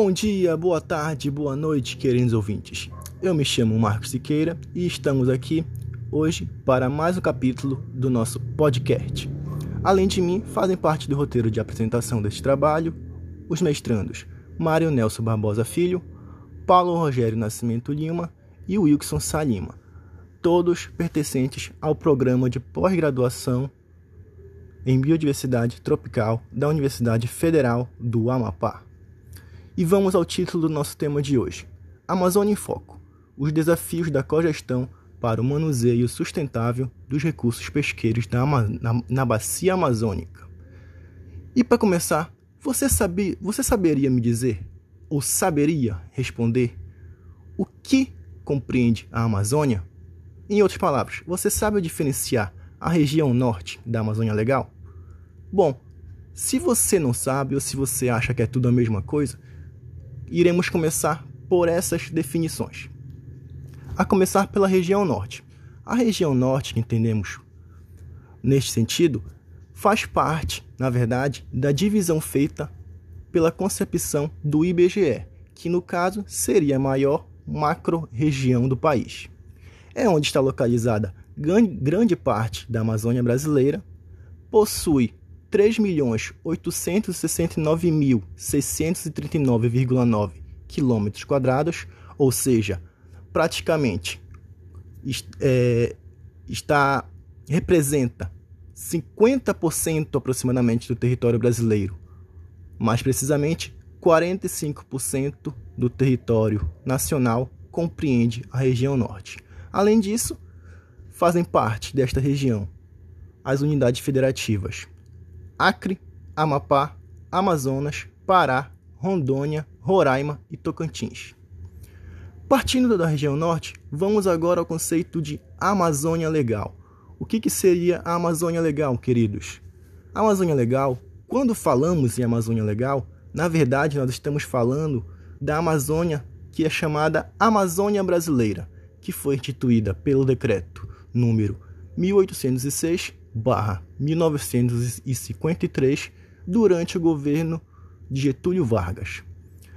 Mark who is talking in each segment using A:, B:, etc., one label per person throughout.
A: Bom dia, boa tarde, boa noite, queridos ouvintes. Eu me chamo Marcos Siqueira e estamos aqui hoje para mais um capítulo do nosso podcast. Além de mim, fazem parte do roteiro de apresentação deste trabalho os mestrandos Mário Nelson Barbosa Filho, Paulo Rogério Nascimento Lima e Wilson Salima, todos pertencentes ao programa de pós-graduação em Biodiversidade Tropical da Universidade Federal do Amapá. E vamos ao título do nosso tema de hoje: Amazônia em Foco os desafios da cogestão para o manuseio sustentável dos recursos pesqueiros na, na, na bacia amazônica. E para começar, você, sabe, você saberia me dizer, ou saberia responder, o que compreende a Amazônia? Em outras palavras, você sabe diferenciar a região norte da Amazônia Legal? Bom, se você não sabe ou se você acha que é tudo a mesma coisa, iremos começar por essas definições. A começar pela região norte. A região norte, que entendemos neste sentido, faz parte, na verdade, da divisão feita pela concepção do IBGE, que no caso seria a maior macro-região do país. É onde está localizada grande parte da Amazônia brasileira, possui 3.869.639,9 km quadrados, ou seja, praticamente é, está representa 50% aproximadamente do território brasileiro, mais precisamente 45% do território nacional compreende a região norte. Além disso, fazem parte desta região as unidades federativas Acre, Amapá, Amazonas, Pará, Rondônia, Roraima e Tocantins. Partindo da região norte, vamos agora ao conceito de Amazônia Legal. O que, que seria a Amazônia Legal, queridos? A Amazônia Legal, quando falamos em Amazônia Legal, na verdade nós estamos falando da Amazônia que é chamada Amazônia Brasileira, que foi instituída pelo decreto número 1806 1953 durante o governo de Getúlio Vargas.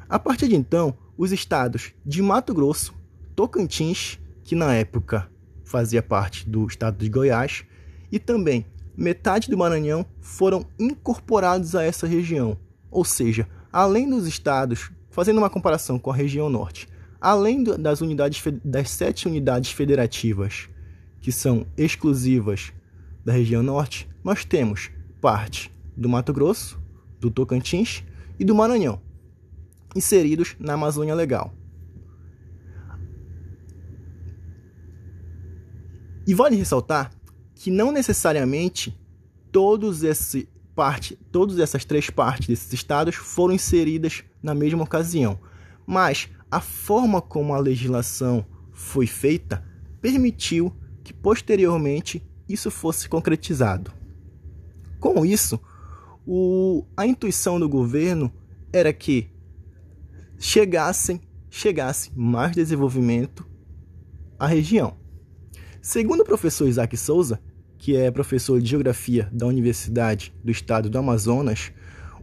A: A partir de então, os estados de Mato Grosso, Tocantins, que na época fazia parte do estado de Goiás, e também metade do Maranhão foram incorporados a essa região. Ou seja, além dos estados, fazendo uma comparação com a região norte, além das unidades das sete unidades federativas que são exclusivas da região norte, nós temos parte do Mato Grosso, do Tocantins e do Maranhão, inseridos na Amazônia Legal. E vale ressaltar que não necessariamente todos esse parte, todas essas três partes desses estados foram inseridas na mesma ocasião, mas a forma como a legislação foi feita permitiu que posteriormente isso fosse concretizado. Com isso, o, a intuição do governo era que chegassem, chegasse mais desenvolvimento à região. Segundo o professor Isaac Souza, que é professor de Geografia da Universidade do Estado do Amazonas,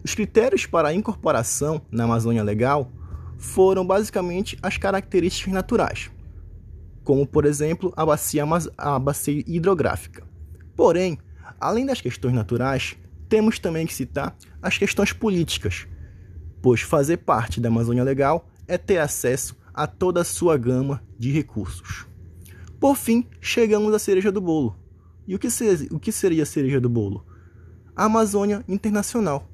A: os critérios para a incorporação na Amazônia Legal foram basicamente as características naturais, como por exemplo a bacia, a bacia hidrográfica. Porém, além das questões naturais, temos também que citar as questões políticas, pois fazer parte da Amazônia Legal é ter acesso a toda a sua gama de recursos. Por fim, chegamos à cereja do bolo. E o que, ser, o que seria a cereja do bolo? A Amazônia Internacional.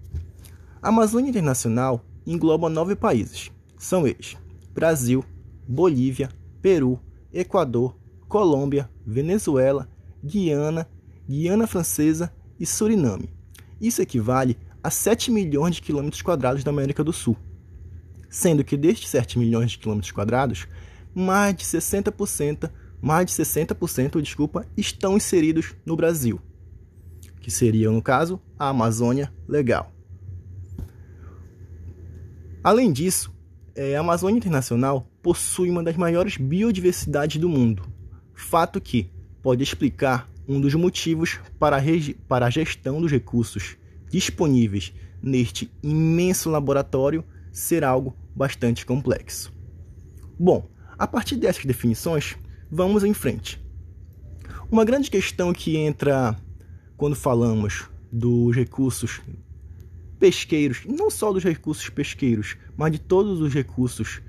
A: A Amazônia Internacional engloba nove países. São eles: Brasil, Bolívia, Peru, Equador, Colômbia, Venezuela, Guiana, Guiana Francesa e Suriname. Isso equivale a 7 milhões de quilômetros quadrados da América do Sul, sendo que destes 7 milhões de quilômetros quadrados, mais de 60%, mais de 60%, desculpa, estão inseridos no Brasil, que seria, no caso, a Amazônia Legal. Além disso, é, a Amazônia Internacional possui uma das maiores biodiversidades do mundo, fato que pode explicar um dos motivos para a, para a gestão dos recursos disponíveis neste imenso laboratório ser algo bastante complexo. Bom, a partir dessas definições, vamos em frente. Uma grande questão que entra quando falamos dos recursos pesqueiros, não só dos recursos pesqueiros, mas de todos os recursos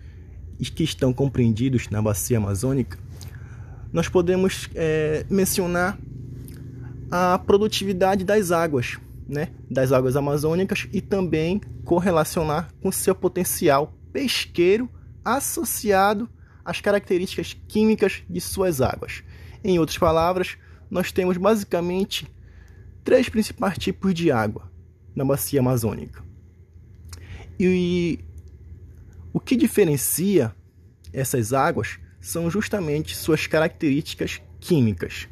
A: que estão compreendidos na bacia amazônica, nós podemos é, mencionar a produtividade das águas, né, das águas amazônicas e também correlacionar com seu potencial pesqueiro associado às características químicas de suas águas. Em outras palavras, nós temos basicamente três principais tipos de água na bacia amazônica. E o que diferencia essas águas são justamente suas características químicas.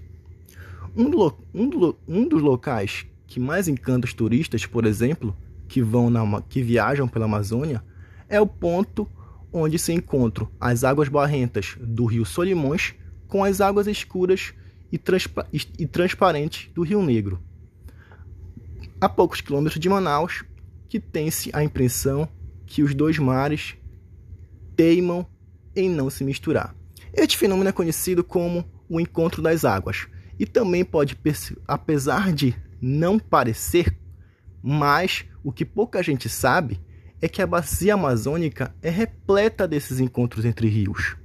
A: Um, do, um, do, um dos locais que mais encanta os turistas, por exemplo, que, vão na, que viajam pela Amazônia, é o ponto onde se encontram as águas barrentas do rio Solimões com as águas escuras e, transpa e transparentes do Rio Negro. A poucos quilômetros de Manaus, que tem-se a impressão que os dois mares teimam em não se misturar. Este fenômeno é conhecido como o encontro das águas e também pode, apesar de não parecer, mas o que pouca gente sabe é que a bacia amazônica é repleta desses encontros entre rios.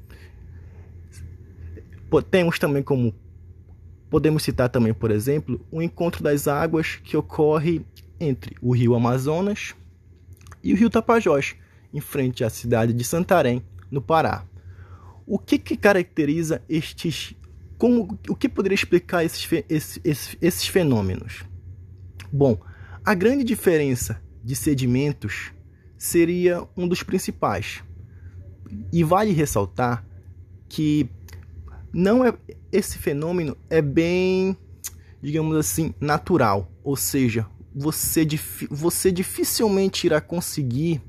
A: Temos também como podemos citar também, por exemplo, o encontro das águas que ocorre entre o rio Amazonas e o rio Tapajós, em frente à cidade de Santarém, no Pará. O que, que caracteriza estes. Como, o que poderia explicar esses, esses, esses fenômenos? Bom, a grande diferença de sedimentos seria um dos principais. E vale ressaltar que não é esse fenômeno é bem, digamos assim, natural, ou seja, você, você dificilmente irá conseguir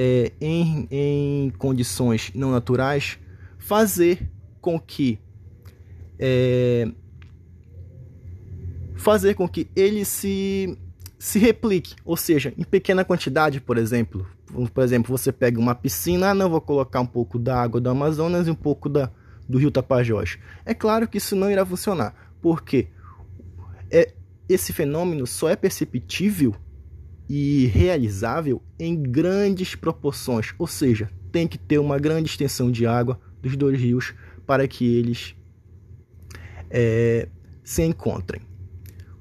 A: é, em, em condições não naturais fazer com que é, fazer com que ele se se replique, ou seja, em pequena quantidade, por exemplo. Por exemplo, você pega uma piscina, ah, não vou colocar um pouco da água do Amazonas e um pouco da, do rio Tapajós. É claro que isso não irá funcionar, porque é, esse fenômeno só é perceptível e realizável em grandes proporções, ou seja, tem que ter uma grande extensão de água dos dois rios para que eles é, se encontrem.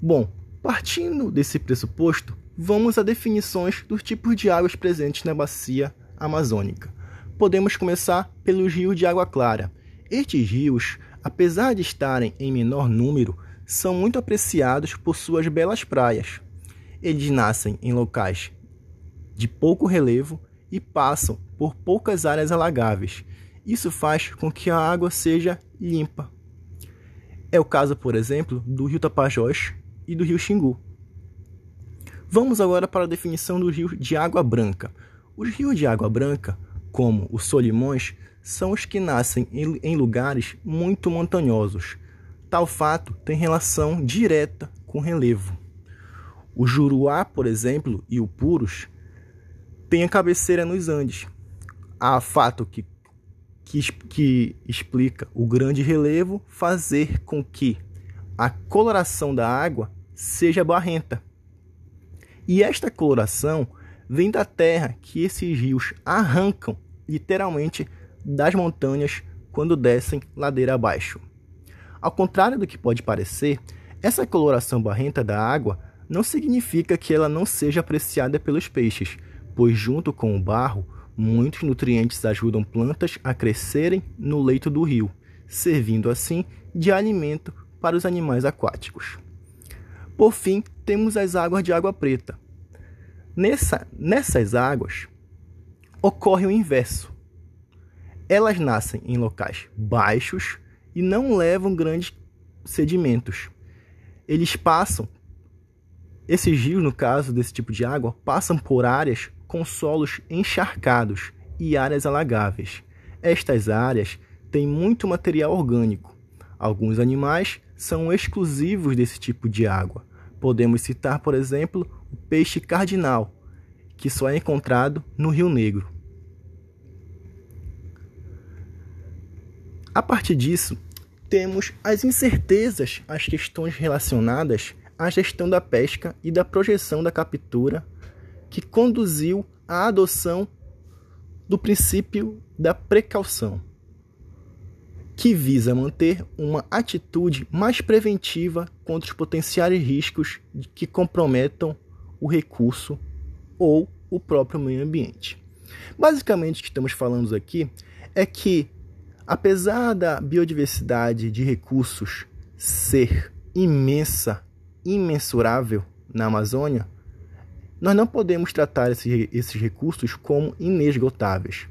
A: Bom, partindo desse pressuposto, vamos a definições dos tipos de águas presentes na bacia amazônica. Podemos começar pelo rio de água clara. Estes rios, apesar de estarem em menor número, são muito apreciados por suas belas praias, eles nascem em locais de pouco relevo e passam por poucas áreas alagáveis. Isso faz com que a água seja limpa. É o caso, por exemplo, do rio Tapajós e do rio Xingu. Vamos agora para a definição do rio de água branca. Os rios de água branca, como os Solimões, são os que nascem em lugares muito montanhosos. Tal fato tem relação direta com relevo. O Juruá, por exemplo, e o Purus têm a cabeceira nos Andes. Há fato que, que, que explica o grande relevo fazer com que a coloração da água seja barrenta. E esta coloração vem da terra que esses rios arrancam literalmente das montanhas quando descem ladeira abaixo. Ao contrário do que pode parecer, essa coloração barrenta da água não significa que ela não seja apreciada pelos peixes, pois, junto com o barro, muitos nutrientes ajudam plantas a crescerem no leito do rio, servindo assim de alimento para os animais aquáticos. Por fim, temos as águas de água preta. Nessa, nessas águas ocorre o inverso. Elas nascem em locais baixos e não levam grandes sedimentos. Eles passam esses rios, no caso desse tipo de água, passam por áreas com solos encharcados e áreas alagáveis. Estas áreas têm muito material orgânico. Alguns animais são exclusivos desse tipo de água. Podemos citar, por exemplo, o peixe cardinal, que só é encontrado no Rio Negro. A partir disso, temos as incertezas as questões relacionadas à gestão da pesca e da projeção da captura, que conduziu à adoção do princípio da precaução, que visa manter uma atitude mais preventiva contra os potenciais riscos que comprometam o recurso ou o próprio meio ambiente. Basicamente, o que estamos falando aqui é que, apesar da biodiversidade de recursos ser imensa, imensurável na Amazônia, nós não podemos tratar esses, esses recursos como inesgotáveis.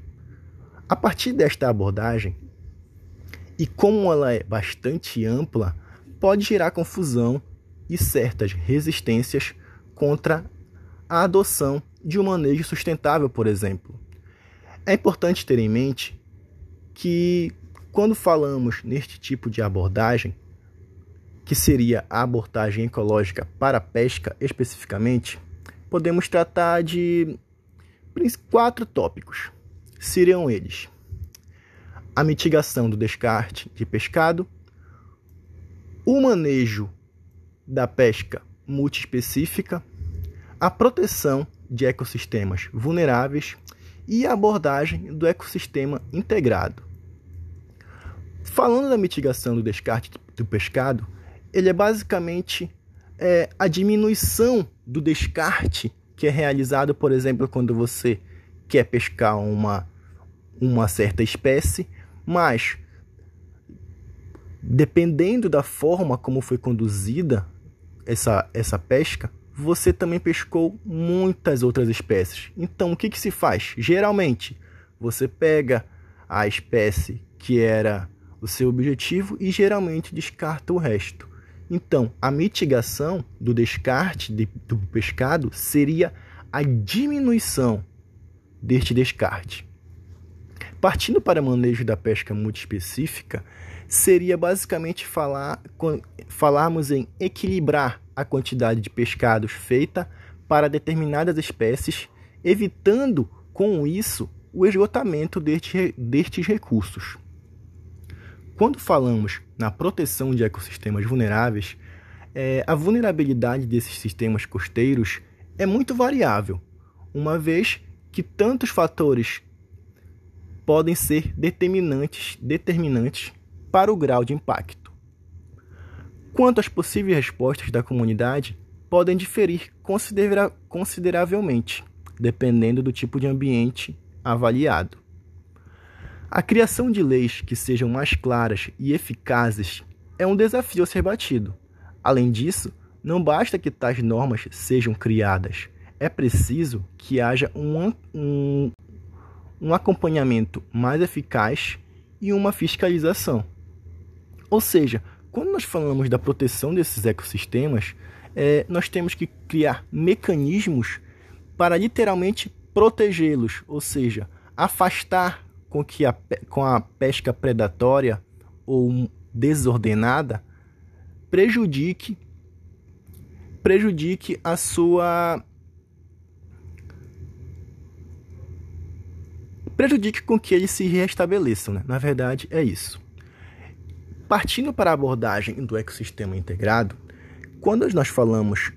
A: A partir desta abordagem, e como ela é bastante ampla, pode gerar confusão e certas resistências contra a adoção de um manejo sustentável, por exemplo. É importante ter em mente que, quando falamos neste tipo de abordagem, que seria a abordagem ecológica para a pesca especificamente, podemos tratar de quatro tópicos. Seriam eles: a mitigação do descarte de pescado, o manejo da pesca multiespecífica, a proteção de ecossistemas vulneráveis e a abordagem do ecossistema integrado. Falando da mitigação do descarte do pescado, ele é basicamente é, a diminuição do descarte que é realizado, por exemplo, quando você quer pescar uma, uma certa espécie, mas dependendo da forma como foi conduzida essa, essa pesca, você também pescou muitas outras espécies. Então, o que, que se faz? Geralmente, você pega a espécie que era o seu objetivo e geralmente descarta o resto. Então, a mitigação do descarte de, do pescado seria a diminuição deste descarte. Partindo para o manejo da pesca multiespecífica, seria basicamente falar, falarmos em equilibrar a quantidade de pescados feita para determinadas espécies, evitando com isso o esgotamento destes, destes recursos. Quando falamos na proteção de ecossistemas vulneráveis, é, a vulnerabilidade desses sistemas costeiros é muito variável, uma vez que tantos fatores podem ser determinantes, determinantes para o grau de impacto. Quanto às possíveis respostas da comunidade, podem diferir considera consideravelmente, dependendo do tipo de ambiente avaliado. A criação de leis que sejam mais claras e eficazes é um desafio a ser batido. Além disso, não basta que tais normas sejam criadas, é preciso que haja um, um, um acompanhamento mais eficaz e uma fiscalização. Ou seja, quando nós falamos da proteção desses ecossistemas, é, nós temos que criar mecanismos para literalmente protegê-los, ou seja, afastar com que a, com a pesca predatória ou desordenada prejudique prejudique a sua prejudique com que eles se restabeleçam, né? Na verdade, é isso. Partindo para a abordagem do ecossistema integrado, quando nós falamos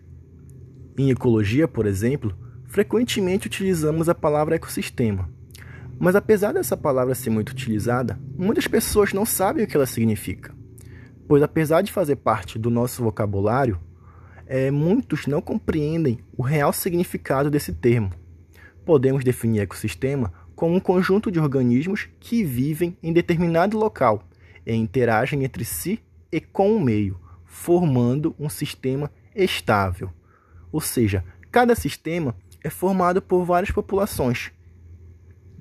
A: em ecologia, por exemplo, frequentemente utilizamos a palavra ecossistema. Mas apesar dessa palavra ser muito utilizada, muitas pessoas não sabem o que ela significa. Pois apesar de fazer parte do nosso vocabulário, é, muitos não compreendem o real significado desse termo. Podemos definir ecossistema como um conjunto de organismos que vivem em determinado local e interagem entre si e com o meio, formando um sistema estável. Ou seja, cada sistema é formado por várias populações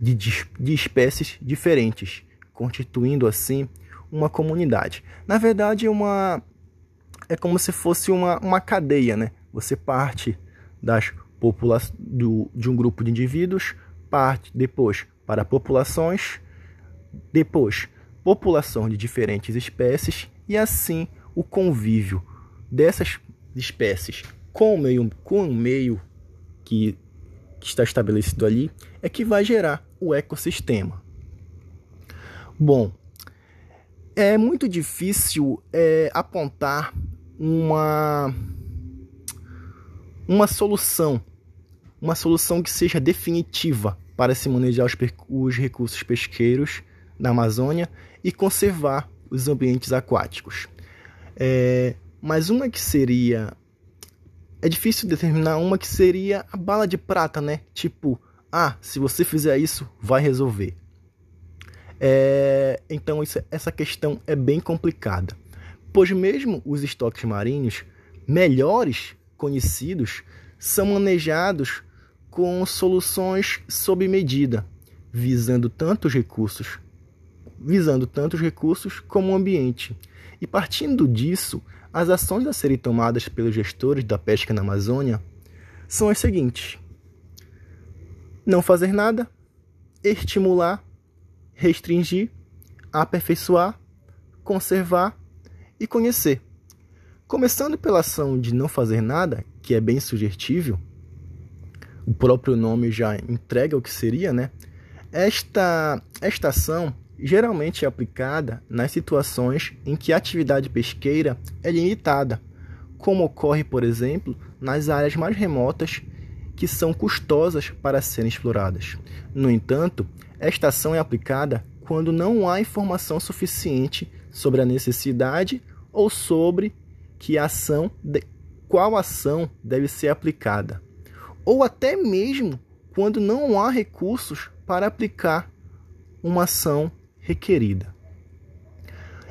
A: de, de espécies diferentes, constituindo assim uma comunidade. Na verdade, é uma é como se fosse uma, uma cadeia, né? Você parte das do, de um grupo de indivíduos, parte depois para populações, depois população de diferentes espécies e assim o convívio dessas espécies com o meio, com o meio que, que está estabelecido ali é que vai gerar o ecossistema. Bom, é muito difícil é, apontar uma, uma solução, uma solução que seja definitiva para se manejar os, os recursos pesqueiros da Amazônia e conservar os ambientes aquáticos. É, mas uma que seria. É difícil determinar uma que seria a bala de prata, né? Tipo, ah, se você fizer isso, vai resolver. É, então isso, essa questão é bem complicada, pois mesmo os estoques marinhos melhores conhecidos são manejados com soluções sob medida, visando tanto os recursos, visando tanto os recursos como o ambiente. E partindo disso, as ações a serem tomadas pelos gestores da pesca na Amazônia são as seguintes: não fazer nada, estimular restringir, aperfeiçoar, conservar e conhecer. Começando pela ação de não fazer nada, que é bem sugestível, o próprio nome já entrega o que seria, né? Esta, esta ação geralmente é aplicada nas situações em que a atividade pesqueira é limitada, como ocorre, por exemplo, nas áreas mais remotas que são custosas para serem exploradas. No entanto, esta ação é aplicada quando não há informação suficiente sobre a necessidade ou sobre que ação de, qual ação deve ser aplicada, ou até mesmo quando não há recursos para aplicar uma ação requerida.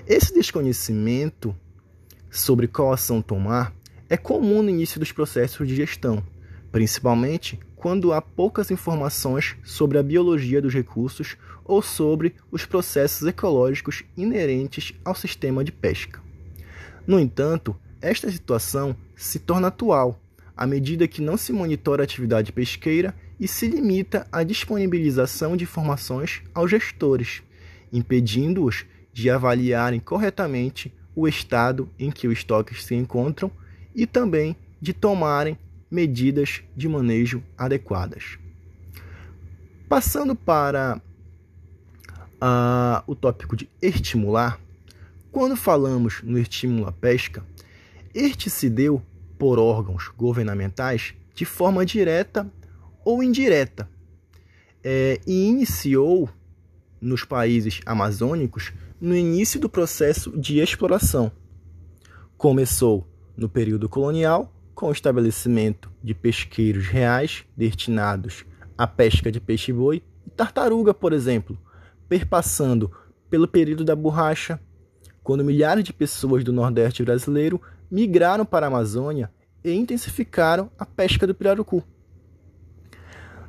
A: Esse desconhecimento sobre qual ação tomar é comum no início dos processos de gestão, principalmente quando há poucas informações sobre a biologia dos recursos ou sobre os processos ecológicos inerentes ao sistema de pesca. No entanto, esta situação se torna atual à medida que não se monitora a atividade pesqueira e se limita à disponibilização de informações aos gestores, impedindo-os de avaliarem corretamente o estado em que os estoques se encontram e também de tomarem medidas de manejo adequadas. Passando para uh, o tópico de estimular, quando falamos no estímulo à pesca, este se deu por órgãos governamentais de forma direta ou indireta é, e iniciou nos países amazônicos no início do processo de exploração. Começou no período colonial com o estabelecimento de pesqueiros reais destinados à pesca de peixe-boi e tartaruga, por exemplo, perpassando pelo período da borracha, quando milhares de pessoas do Nordeste brasileiro migraram para a Amazônia e intensificaram a pesca do pirarucu.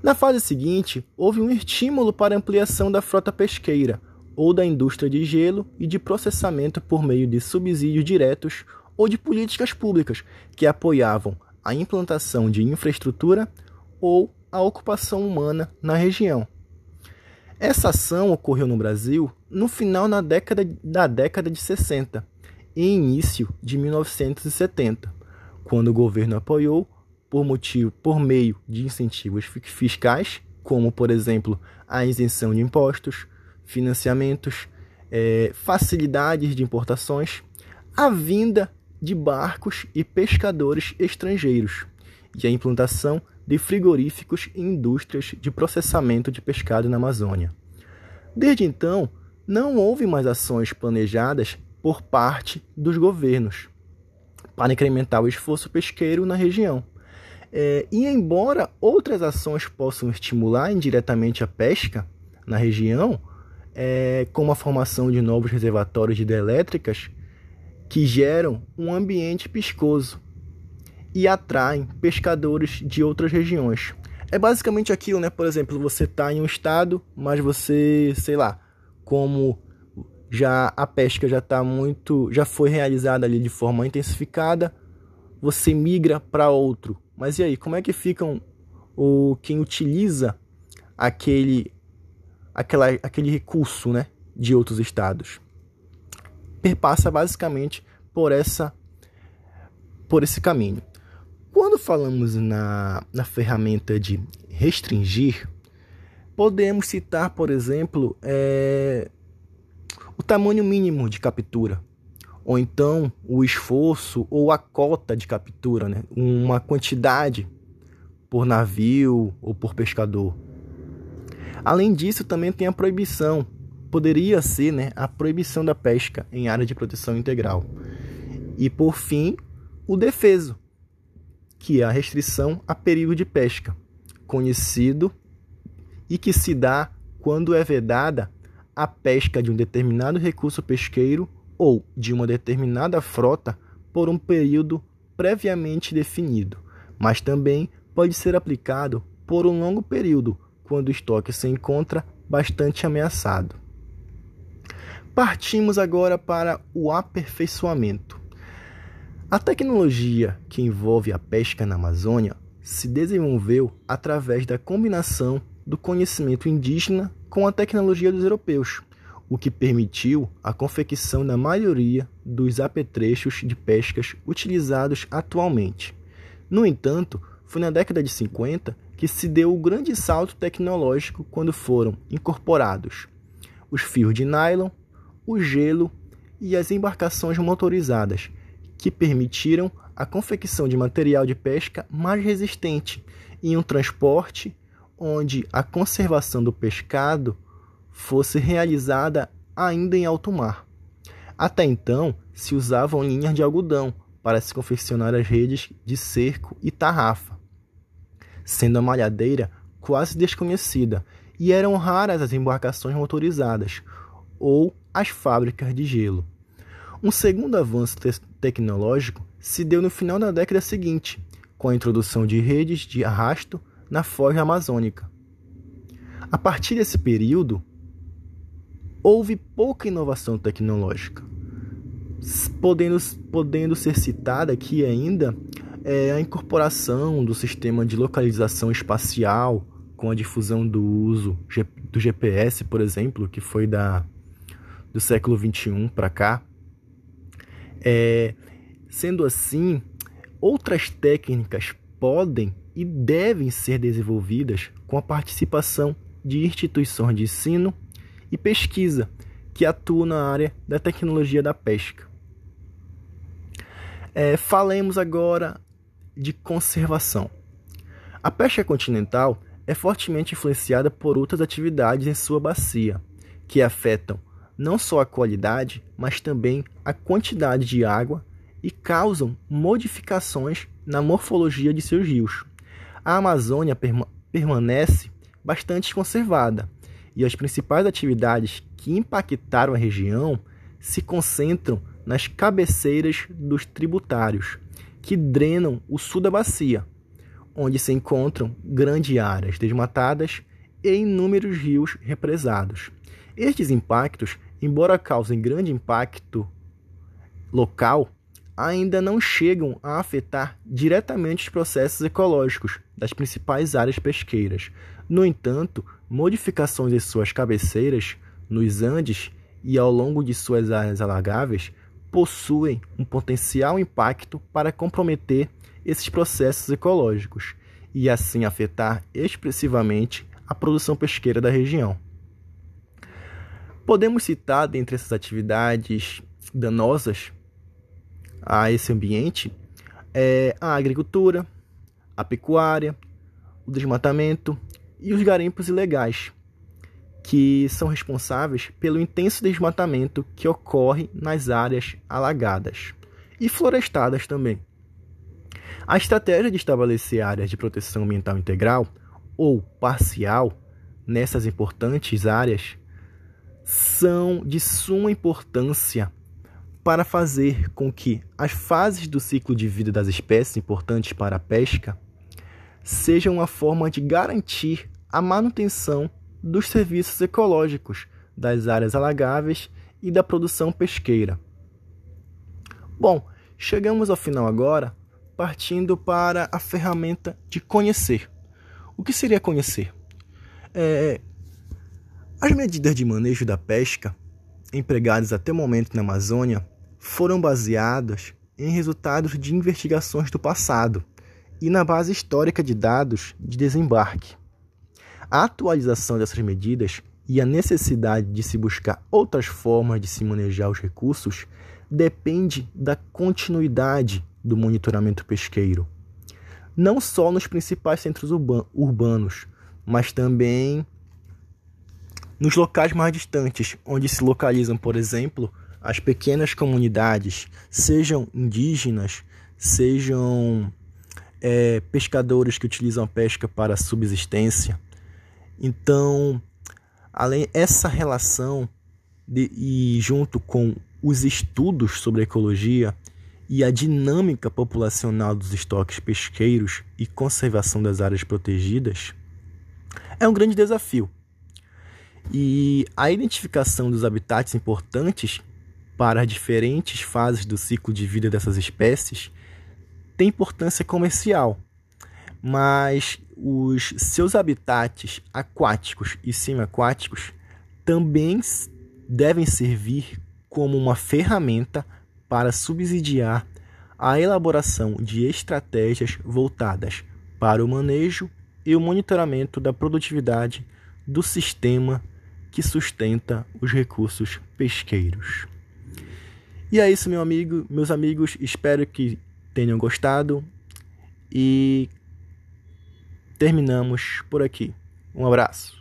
A: Na fase seguinte, houve um estímulo para a ampliação da frota pesqueira ou da indústria de gelo e de processamento por meio de subsídios diretos ou de políticas públicas que apoiavam a implantação de infraestrutura ou a ocupação humana na região. Essa ação ocorreu no Brasil no final na década, da década de 60 e início de 1970, quando o governo apoiou por motivo por meio de incentivos fiscais, como por exemplo a isenção de impostos, financiamentos, é, facilidades de importações, a vinda de barcos e pescadores estrangeiros e a implantação de frigoríficos e indústrias de processamento de pescado na Amazônia. Desde então, não houve mais ações planejadas por parte dos governos para incrementar o esforço pesqueiro na região. É, e embora outras ações possam estimular indiretamente a pesca na região, é, como a formação de novos reservatórios de hidrelétricas, que geram um ambiente piscoso e atraem pescadores de outras regiões. É basicamente aquilo, né? Por exemplo, você está em um estado, mas você, sei lá, como já a pesca já está muito, já foi realizada ali de forma intensificada, você migra para outro. Mas e aí, como é que ficam o quem utiliza aquele aquela, aquele recurso, né, de outros estados? Perpassa basicamente por essa por esse caminho. Quando falamos na, na ferramenta de restringir, podemos citar, por exemplo, é, o tamanho mínimo de captura, ou então o esforço ou a cota de captura, né? uma quantidade por navio ou por pescador. Além disso, também tem a proibição, poderia ser né, a proibição da pesca em área de proteção integral. E por fim, o defeso, que é a restrição a período de pesca, conhecido e que se dá quando é vedada a pesca de um determinado recurso pesqueiro ou de uma determinada frota por um período previamente definido, mas também pode ser aplicado por um longo período quando o estoque se encontra bastante ameaçado. Partimos agora para o aperfeiçoamento. A tecnologia que envolve a pesca na Amazônia se desenvolveu através da combinação do conhecimento indígena com a tecnologia dos europeus, o que permitiu a confecção da maioria dos apetrechos de pescas utilizados atualmente. No entanto, foi na década de 50 que se deu o grande salto tecnológico quando foram incorporados os fios de nylon, o gelo e as embarcações motorizadas, que permitiram a confecção de material de pesca mais resistente e um transporte onde a conservação do pescado fosse realizada ainda em alto mar. Até então, se usavam linhas de algodão para se confeccionar as redes de cerco e tarrafa, sendo a malhadeira quase desconhecida e eram raras as embarcações motorizadas ou as fábricas de gelo. Um segundo avanço te tecnológico se deu no final da década seguinte, com a introdução de redes de arrasto na forja amazônica. A partir desse período, houve pouca inovação tecnológica, podendo, podendo ser citada aqui ainda é, a incorporação do sistema de localização espacial com a difusão do uso do GPS, por exemplo, que foi da, do século 21 para cá. É, sendo assim, outras técnicas podem e devem ser desenvolvidas com a participação de instituições de ensino e pesquisa que atuam na área da tecnologia da pesca. É, falemos agora de conservação. A pesca continental é fortemente influenciada por outras atividades em sua bacia, que afetam não só a qualidade, mas também a quantidade de água e causam modificações na morfologia de seus rios a Amazônia perma permanece bastante conservada e as principais atividades que impactaram a região se concentram nas cabeceiras dos tributários, que drenam o sul da bacia, onde se encontram grandes áreas desmatadas e inúmeros rios represados. Estes impactos, embora causem grande impacto local, ainda não chegam a afetar diretamente os processos ecológicos das principais áreas pesqueiras. No entanto, modificações em suas cabeceiras, nos Andes e ao longo de suas áreas alagáveis possuem um potencial impacto para comprometer esses processos ecológicos e assim afetar expressivamente a produção pesqueira da região. Podemos citar dentre essas atividades danosas a esse ambiente é a agricultura, a pecuária, o desmatamento e os garimpos ilegais, que são responsáveis pelo intenso desmatamento que ocorre nas áreas alagadas e florestadas também. A estratégia de estabelecer áreas de proteção ambiental integral ou parcial nessas importantes áreas são de suma importância para fazer com que as fases do ciclo de vida das espécies importantes para a pesca sejam uma forma de garantir a manutenção dos serviços ecológicos das áreas alagáveis e da produção pesqueira. Bom, chegamos ao final agora, partindo para a ferramenta de conhecer. O que seria conhecer? É, as medidas de manejo da pesca empregadas até o momento na Amazônia foram baseadas em resultados de investigações do passado e na base histórica de dados de desembarque. A atualização dessas medidas e a necessidade de se buscar outras formas de se manejar os recursos depende da continuidade do monitoramento pesqueiro. Não só nos principais centros urbanos, mas também nos locais mais distantes, onde se localizam, por exemplo, as pequenas comunidades, sejam indígenas, sejam é, pescadores que utilizam a pesca para subsistência. Então, além essa relação de, e junto com os estudos sobre ecologia e a dinâmica populacional dos estoques pesqueiros e conservação das áreas protegidas, é um grande desafio. E a identificação dos habitats importantes para as diferentes fases do ciclo de vida dessas espécies tem importância comercial, mas os seus habitats aquáticos e semiaquáticos também devem servir como uma ferramenta para subsidiar a elaboração de estratégias voltadas para o manejo e o monitoramento da produtividade do sistema que sustenta os recursos pesqueiros. E é isso, meu amigo, meus amigos, espero que tenham gostado e terminamos por aqui. Um abraço.